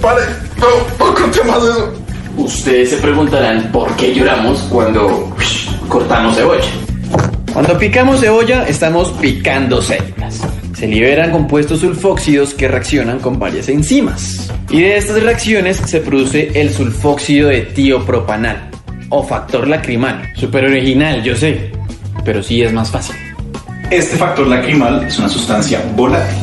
Pare, no, eso. Ustedes se preguntarán por qué lloramos cuando cortamos cebolla. Cuando picamos cebolla, estamos picando células. Se liberan compuestos sulfóxidos que reaccionan con varias enzimas. Y de estas reacciones se produce el sulfóxido de tiopropanal o factor lacrimal. Súper original, yo sé, pero sí es más fácil. Este factor lacrimal es una sustancia volátil.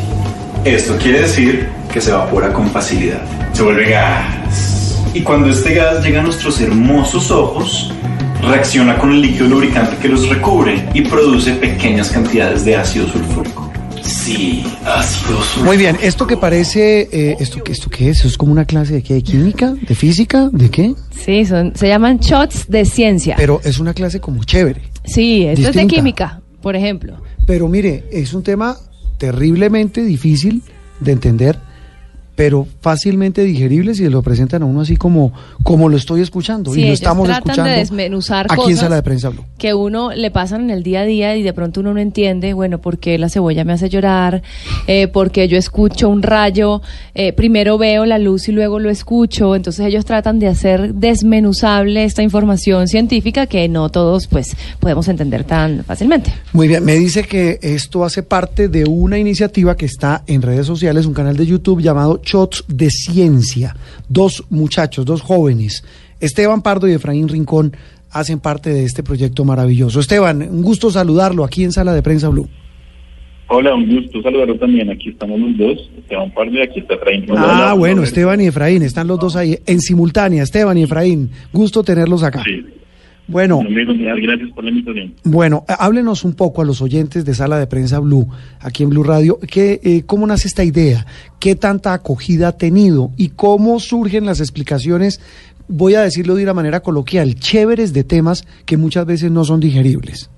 Esto quiere decir que se evapora con facilidad. Se vuelve gas. Y cuando este gas llega a nuestros hermosos ojos, reacciona con el líquido lubricante que los recubre y produce pequeñas cantidades de ácido sulfúrico. Sí, ácido sulfúrico. Muy bien, esto que parece, eh, ¿esto, qué- ¿esto qué es? ¿Eso es como una clase de qué? ¿De química? ¿De física? ¿De qué? Sí, son, se llaman shots de ciencia. Pero es una clase como chévere. sí, esto es de química, por ejemplo. Pero mire, es un tema terriblemente difícil de entender, pero fácilmente digerible si lo presentan a uno así como, como lo estoy escuchando. Sí, y lo estamos tratan de escuchando desmenuzar aquí en cosas. Sala de Prensa Blue. que uno le pasan en el día a día y de pronto uno no entiende, bueno, ¿por qué la cebolla me hace llorar? Eh, porque yo escucho un rayo, eh, primero veo la luz y luego lo escucho. Entonces ellos tratan de hacer desmenuzable esta información científica que no todos pues podemos entender tan fácilmente. Muy bien, me dice que esto hace parte de una iniciativa que está en redes sociales, un canal de YouTube llamado Shots de Ciencia. Dos muchachos, dos jóvenes, Esteban Pardo y Efraín Rincón, hacen parte de este proyecto maravilloso. Esteban, un gusto saludarlo aquí en Sala de Prensa Blue. Hola, un gusto saludarlo también. Aquí estamos los dos, Esteban Pardo y aquí está Efraín. Ah, bueno, Esteban y Efraín, están los dos ahí en simultánea. Esteban y Efraín, gusto tenerlos acá. Sí, Bueno, lo mismo, mira, gracias por la invitación. Bueno, eh, háblenos un poco a los oyentes de Sala de Prensa Blue, aquí en Blue Radio, que, eh, cómo nace esta idea, qué tanta acogida ha tenido y cómo surgen las explicaciones, voy a decirlo de una manera coloquial, chéveres de temas que muchas veces no son digeribles.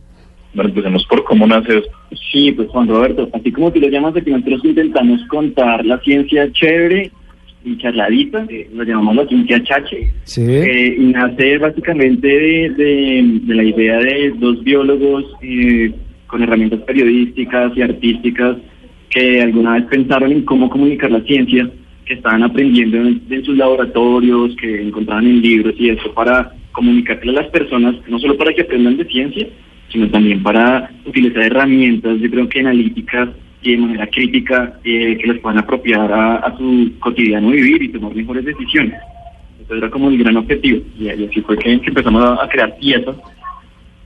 Bueno, empecemos por cómo nace esto. Sí, pues Juan Roberto, así como tú lo llamas, aquí nosotros intentamos contar la ciencia chévere y charladita, eh, lo llamamos la ciencia chache, Sí. eh, y nace básicamente de, de- de la idea de dos biólogos eh, con herramientas periodísticas y artísticas que alguna vez pensaron en cómo comunicar la ciencia, que estaban aprendiendo en, en sus laboratorios, que encontraban en libros y eso para comunicarle a las personas, no solo para que aprendan de ciencia, sino también para utilizar herramientas, yo creo que analíticas y de manera crítica, eh, que les puedan apropiar a, a su cotidiano vivir y tomar mejores decisiones. Eso era como el gran objetivo. Y, y así fue que, empezamos a, a crear piezas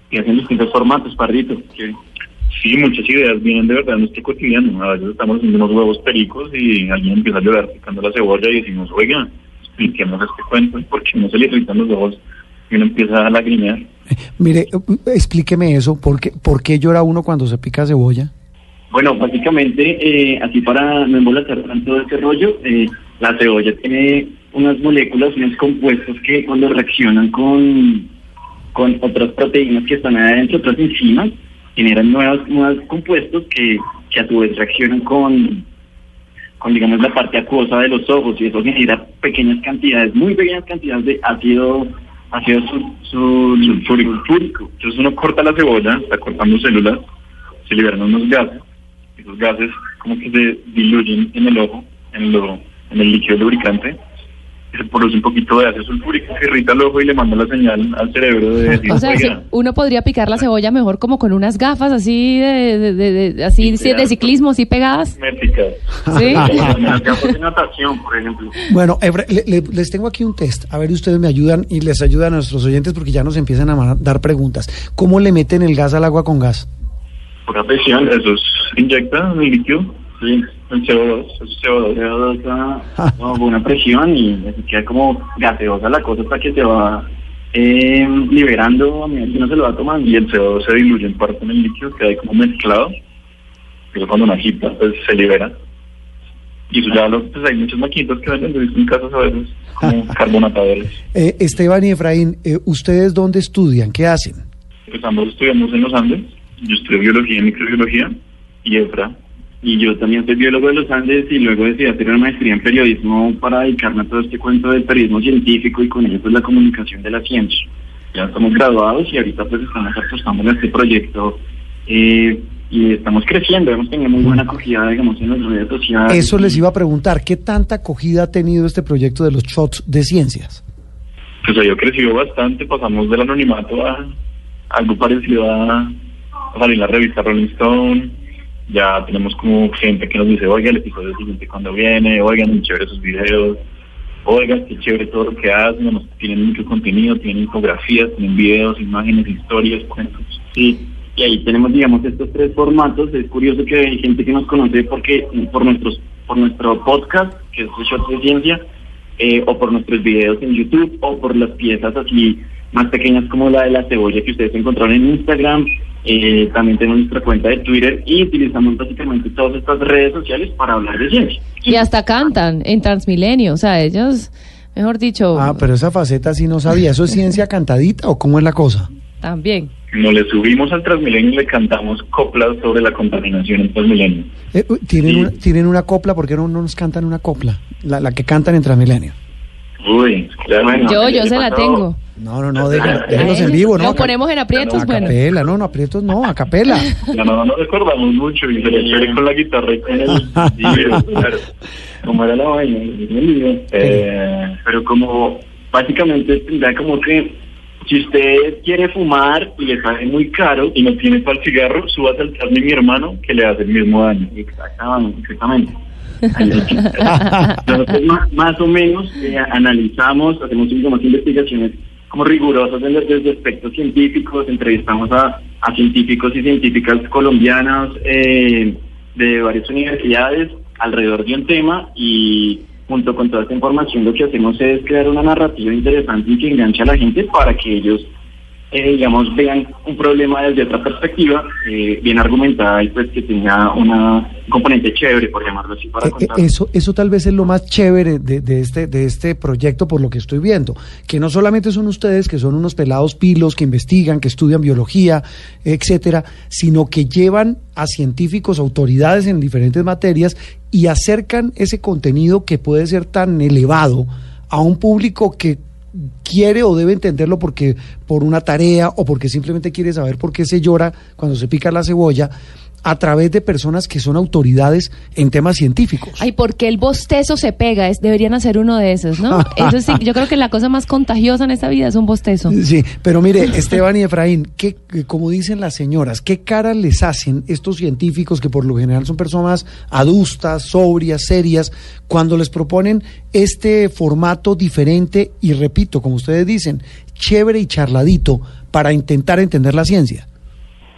que hacen distintos formatos, Pardito. Que, Sí, muchas ideas vienen de verdad de nuestro cotidiano. A veces estamos haciendo unos huevos pericos y alguien empieza a llorar picando la cebolla y decimos, oiga, expliquemos este cuento y por qué no se le irritan los ojos y uno empieza a lagrimear. Mire, eh, explíqueme eso, ¿por qué, por qué llora uno cuando se pica cebolla? Bueno, básicamente, eh, así para no embolatar tanto ese rollo, eh, la cebolla tiene unas moléculas, unos compuestos que cuando reaccionan con, con otras proteínas que están adentro, otras enzimas, generan nuevos, nuevos compuestos que, que a su vez reaccionan con, con, digamos, la parte acuosa de los ojos y eso genera pequeñas cantidades, muy pequeñas cantidades de ácido, ácido sul- sul- sulfúrico. sulfúrico. Entonces uno corta la cebolla, está cortando células, se liberan unos gases, esos gases como que se diluyen en el ojo, en, lo, en el líquido lubricante, y se produce un poquito de ácido sulfúrico que irrita el ojo y le manda la señal al cerebro de decir, O sea, sí, "Oiga, uno podría picar la cebolla mejor como con unas gafas así de, de, de- de- así Sí, de ciclismo, así pegadas. me pica". ¿Sí? Las gafas de natación, por ejemplo. Bueno, Efra- le- le- les tengo aquí un test. A ver, ustedes me ayudan y les ayudan a nuestros oyentes porque ya nos empiezan a dar preguntas. ¿Cómo le meten el gas al agua con gas? Por presión, eso se inyecta el líquido, sí, el CO2, eso es CO2. CO2 a a buena presión y queda como gaseosa la cosa hasta que se va eh, liberando a medida que uno se lo va tomando. y el CO2 se diluye en parte en el líquido, queda ahí como mezclado Eso cuando una agita, pues se libera. Y eso ya lo, pues hay muchas maquinitas que venden en casas a veces, como carbonatadores. Eh, Esteban y Efraín, eh, ¿ustedes dónde estudian? ¿Qué hacen? Pues ambos estudiamos en los Andes. Yo estudio biología y microbiología y Efra. Y yo también soy biólogo de los Andes y luego decidí hacer una maestría en periodismo para dedicarme a todo este cuento del periodismo científico y con ello pues la comunicación de la ciencia. Ya estamos graduados y ahorita pues estamos apostando en este proyecto eh, y estamos creciendo, hemos tenido muy buena acogida, digamos, en las redes sociales. Eso les iba a preguntar, ¿qué tanta acogida ha tenido este proyecto de los shots de ciencias? Pues ha crecido bastante, pasamos del anonimato a algo parecido a, a salir la revista Rolling Stone, ya tenemos como gente que nos dice, oiga, el episodio siguiente cuando viene, oigan, muy chévere sus videos, oigan, qué chévere todo lo que hacen, nos, tienen mucho contenido, tienen infografías, tienen videos, imágenes, historias, cuentos. Sí, y ahí tenemos, digamos, estos tres formatos. Es curioso que hay gente que nos conoce porque por nuestros por nuestro podcast, que es Shots de Ciencia, eh, o por nuestros videos en YouTube, o por las piezas así más pequeñas como la de la cebolla que ustedes encontraron en Instagram. Eh, también tenemos nuestra cuenta de Twitter y utilizamos básicamente todas estas redes sociales para hablar de ciencia. Y hasta cantan en Transmilenio, o sea, ellos, mejor dicho, Ah, pero esa faceta sí no sabía. ¿Eso es ciencia cantadita o cómo es la cosa? también. Nos le subimos al Transmilenio y le cantamos coplas sobre la contaminación en Transmilenio. Eh, ¿tienen, Sí. una, ¿Tienen una copla? ¿Por qué no, no nos cantan una copla? La, la que cantan en Transmilenio. Uy, claro. Bueno, Yo, ¿qué yo le se la tengo. No, no, no, déjen- déjenlos en vivo, ¿no? Lo ponemos en aprietos, a bueno. capela, no, no, aprietos no, a capela. Ya no nos recordamos mucho y sería chévere con la guitarra y con el... Claro. como era la vaina, eh, pero como básicamente tendría como que si usted quiere fumar y le sale muy caro, Y no tiene para el cigarro, súbase al Transmi mi hermano que le hace el mismo daño. exactamente, exactamente. Nosotros más, más o menos eh, analizamos, hacemos digamos, investigaciones como rigurosas desde, desde aspectos científicos, entrevistamos a, a científicos y científicas colombianas eh, de varias universidades alrededor de un tema y junto con toda esta información lo que hacemos es crear una narrativa interesante y que enganche a la gente para que ellos eh, digamos, vean un problema desde otra perspectiva, eh, bien argumentada y pues que tenga una, un componente chévere, por llamarlo así, para Eh, eh, contar. Eso, eso tal vez es lo más chévere de, de este, de este proyecto por lo que estoy viendo, que no solamente son ustedes, que son unos pelados pilos que investigan, que estudian biología, etcétera, sino que llevan a científicos, autoridades en diferentes materias y acercan ese contenido que puede ser tan elevado a un público que quiere o debe entenderlo porque por una tarea o porque simplemente quiere saber por qué se llora cuando se pica la cebolla a través de personas que son autoridades en temas científicos. Ay, porque el bostezo se pega, es, deberían hacer uno de esos, ¿no? Eso sí, yo creo que la cosa más contagiosa en esta vida es un bostezo. Sí, pero mire, Esteban y Efraín, ¿qué, eh, como dicen las señoras, ¿qué cara les hacen estos científicos que por lo general son personas adustas, sobrias, serias, cuando les proponen este formato diferente y repito, como ustedes dicen, chévere y charladito para intentar entender la ciencia?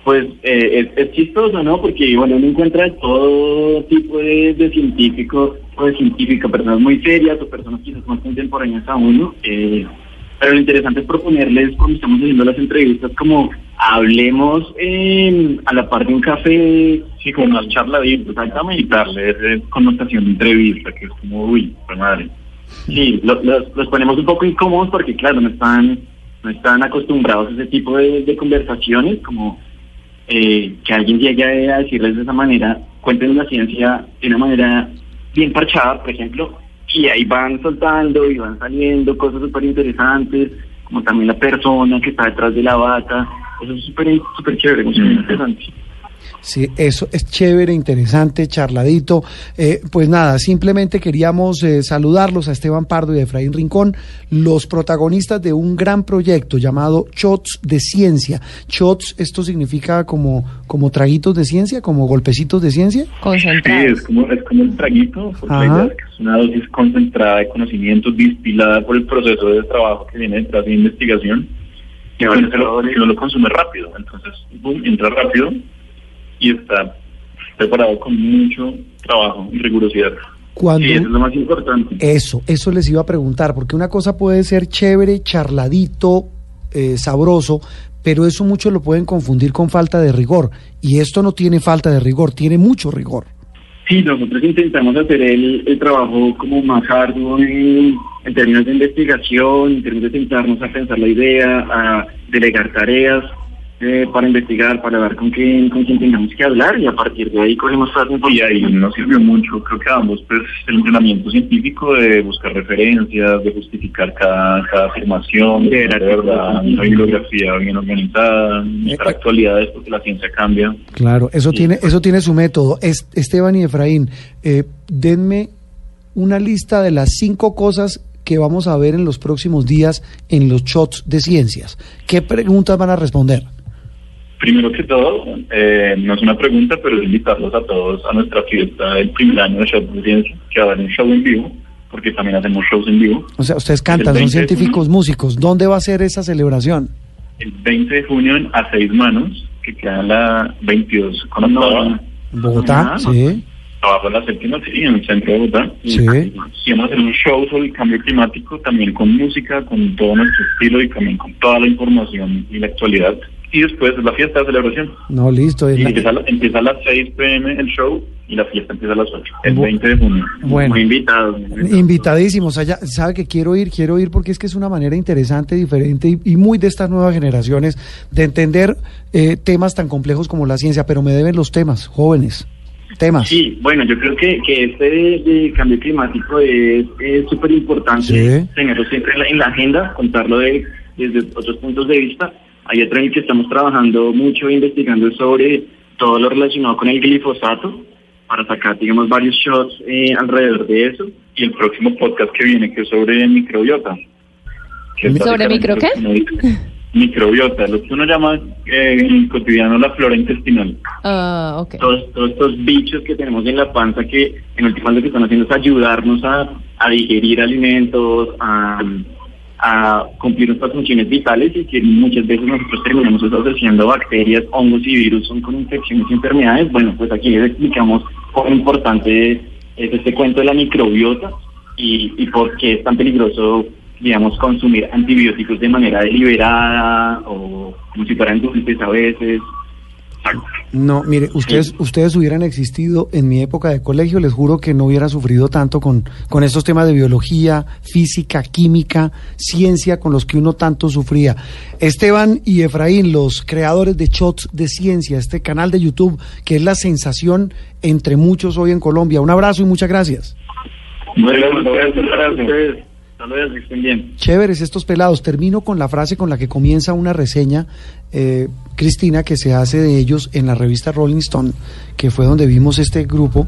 Pues eh, es, es chistoso, ¿no? Porque, bueno, uno encuentra de todo tipo de, de científicos o de científicas, personas muy serias o personas quizás más contemporáneas a uno. eh, pero lo interesante es proponerles, cuando estamos haciendo las entrevistas, como hablemos eh, a la par de un café. Sí, como más charladito, exactamente. Y darle esa connotación de entrevista, que es como, uy, madre. Sí, lo- los, los ponemos un poco incómodos porque, claro, no están, no están acostumbrados a ese tipo de, de conversaciones, como eh, que alguien llegue a decirles de esa manera, cuenten la ciencia de una manera bien parchada, por ejemplo, y ahí van soltando y van saliendo cosas súper interesantes, como también la persona que está detrás de la vaca, eso es súper súper chévere, muy Mm. interesante. Sí, eso es chévere, interesante, charladito. Eh, pues nada, simplemente queríamos eh, saludarlos a Esteban Pardo y a Efraín Rincón, los protagonistas de un gran proyecto llamado Shots de Ciencia. Shots, esto significa como, como traguitos de ciencia, como golpecitos de ciencia. Sí, Concentrados. es como, es como el traguito, porque Ajá. la idea es que es una dosis concentrada de conocimiento distilada por el proceso de trabajo que viene detrás de investigación, que uno lo consume rápido, entonces, boom, entra rápido y está preparado con mucho trabajo y rigurosidad. Cuando, Sí, eso es lo más importante. Eso, eso les iba a preguntar, porque una cosa puede ser chévere, charladito, eh, sabroso, pero eso muchos lo pueden confundir con falta de rigor. Y esto no tiene falta de rigor, tiene mucho rigor. Sí, nosotros intentamos hacer el, el trabajo como más arduo en, en términos de investigación, en términos de sentarnos a pensar la idea, a delegar tareas eh, para investigar, para ver con quién, con quién tengamos que hablar y a partir de ahí cogemos parte Y ahí nos sirvió mucho, creo que a ambos, pues el entrenamiento científico de buscar referencias, de justificar cada, cada afirmación, de verdad una bibliografía bien organizada, estar actualidades porque la ciencia cambia. Claro, eso tiene, eso tiene su método. Es- Esteban y Efraín, eh, denme una lista de las cinco cosas que vamos a ver en los próximos días en los shots de ciencias. ¿Qué preguntas van a responder? Primero que todo, eh, no es una pregunta, pero es invitarlos a todos a nuestra fiesta del primer año de Show que va a haber un show en vivo, porque también hacemos shows en vivo. O sea, ustedes cantan, son 20 de científicos músicos. ¿Dónde va a ser esa celebración? El 20 de junio en A Seis Manos, que queda en la 22 con. ¿En Bogotá? Ah, Sí. Abajo de la séptima, sí, en el centro de Bogotá. Sí. Y vamos a hacer un show sobre el cambio climático, también con música, con todo nuestro estilo y también con toda la información y la actualidad. Y después es la fiesta de celebración. No, listo. Y la- empieza, empieza a las 6 pm el show y la fiesta empieza a las 8, el Bu- 20 de junio. Bueno. Muy invitados. Invitadísimos. Allá, sabe que quiero ir, quiero ir porque es que es una manera interesante, diferente y, y muy de estas nuevas generaciones de entender eh, temas tan complejos como la ciencia, pero me deben los temas, jóvenes. Temas. Sí, bueno, yo creo que, que este de cambio climático es es súper importante Sí. tenerlo siempre en la, en la agenda, contarlo de, desde otros puntos de vista. Hay otro en el que estamos trabajando mucho, investigando sobre todo lo relacionado con el glifosato, para sacar, digamos, varios shots eh, alrededor de eso. Y el próximo podcast que viene, que es sobre microbiota. Que ¿Sobre micro qué? Microbiota, lo que uno llama eh, en el cotidiano la flora intestinal. Ah, ok. todos, todos estos bichos que tenemos en la panza que en últimas lo que están haciendo es ayudarnos a, a digerir alimentos, a, a cumplir nuestras funciones vitales y que muchas veces nosotros terminamos asociando bacterias, hongos y virus son con infecciones y enfermedades. Bueno, pues aquí les explicamos cuán importante es este cuento de la microbiota y, y por qué es tan peligroso, digamos, consumir antibióticos de manera deliberada o como si fueran dulces a veces. No, mire, ustedes, ustedes hubieran existido en mi época de colegio, les juro que no hubiera sufrido tanto con, con estos temas de biología, física, química, ciencia, con los que uno tanto sufría. Esteban y Efraín, los creadores de Shots de Ciencia, este canal de YouTube, que es la sensación entre muchos hoy en Colombia. Un abrazo y muchas gracias. Gracias. Chéveres estos pelados. Termino con la frase con la que comienza una reseña, eh, Cristina, que se hace de ellos en la revista Rolling Stone, que fue donde vimos este grupo.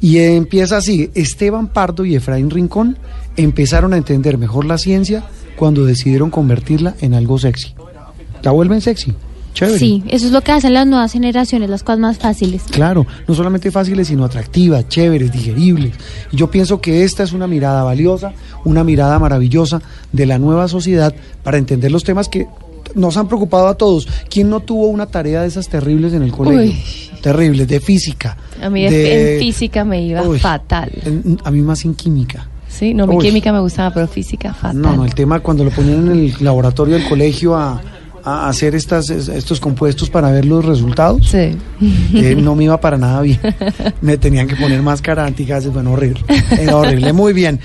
Y empieza así, Esteban Pardo y Efraín Rincón empezaron a entender mejor la ciencia cuando decidieron convertirla en algo sexy. La vuelven sexy. Chévere. Sí, eso es lo que hacen las nuevas generaciones, las cosas más fáciles. Claro, no solamente fáciles, sino atractivas, chéveres, digeribles. Y yo pienso que esta es una mirada valiosa, una mirada maravillosa de la nueva sociedad para entender los temas que nos han preocupado a todos. ¿Quién no tuvo una tarea de esas terribles en el colegio? Terribles, de física. A mí de- en física me iba Uy, fatal. a mí más en química. Sí, no, mi Uy. química me gustaba, pero física fatal. No, no, el tema cuando lo ponían en el laboratorio del colegio a, a hacer estas, estos compuestos para ver los resultados. Sí. Eh, no me iba para nada bien. Me tenían que poner máscara antigases, bueno, horrible. Era horrible. Muy bien.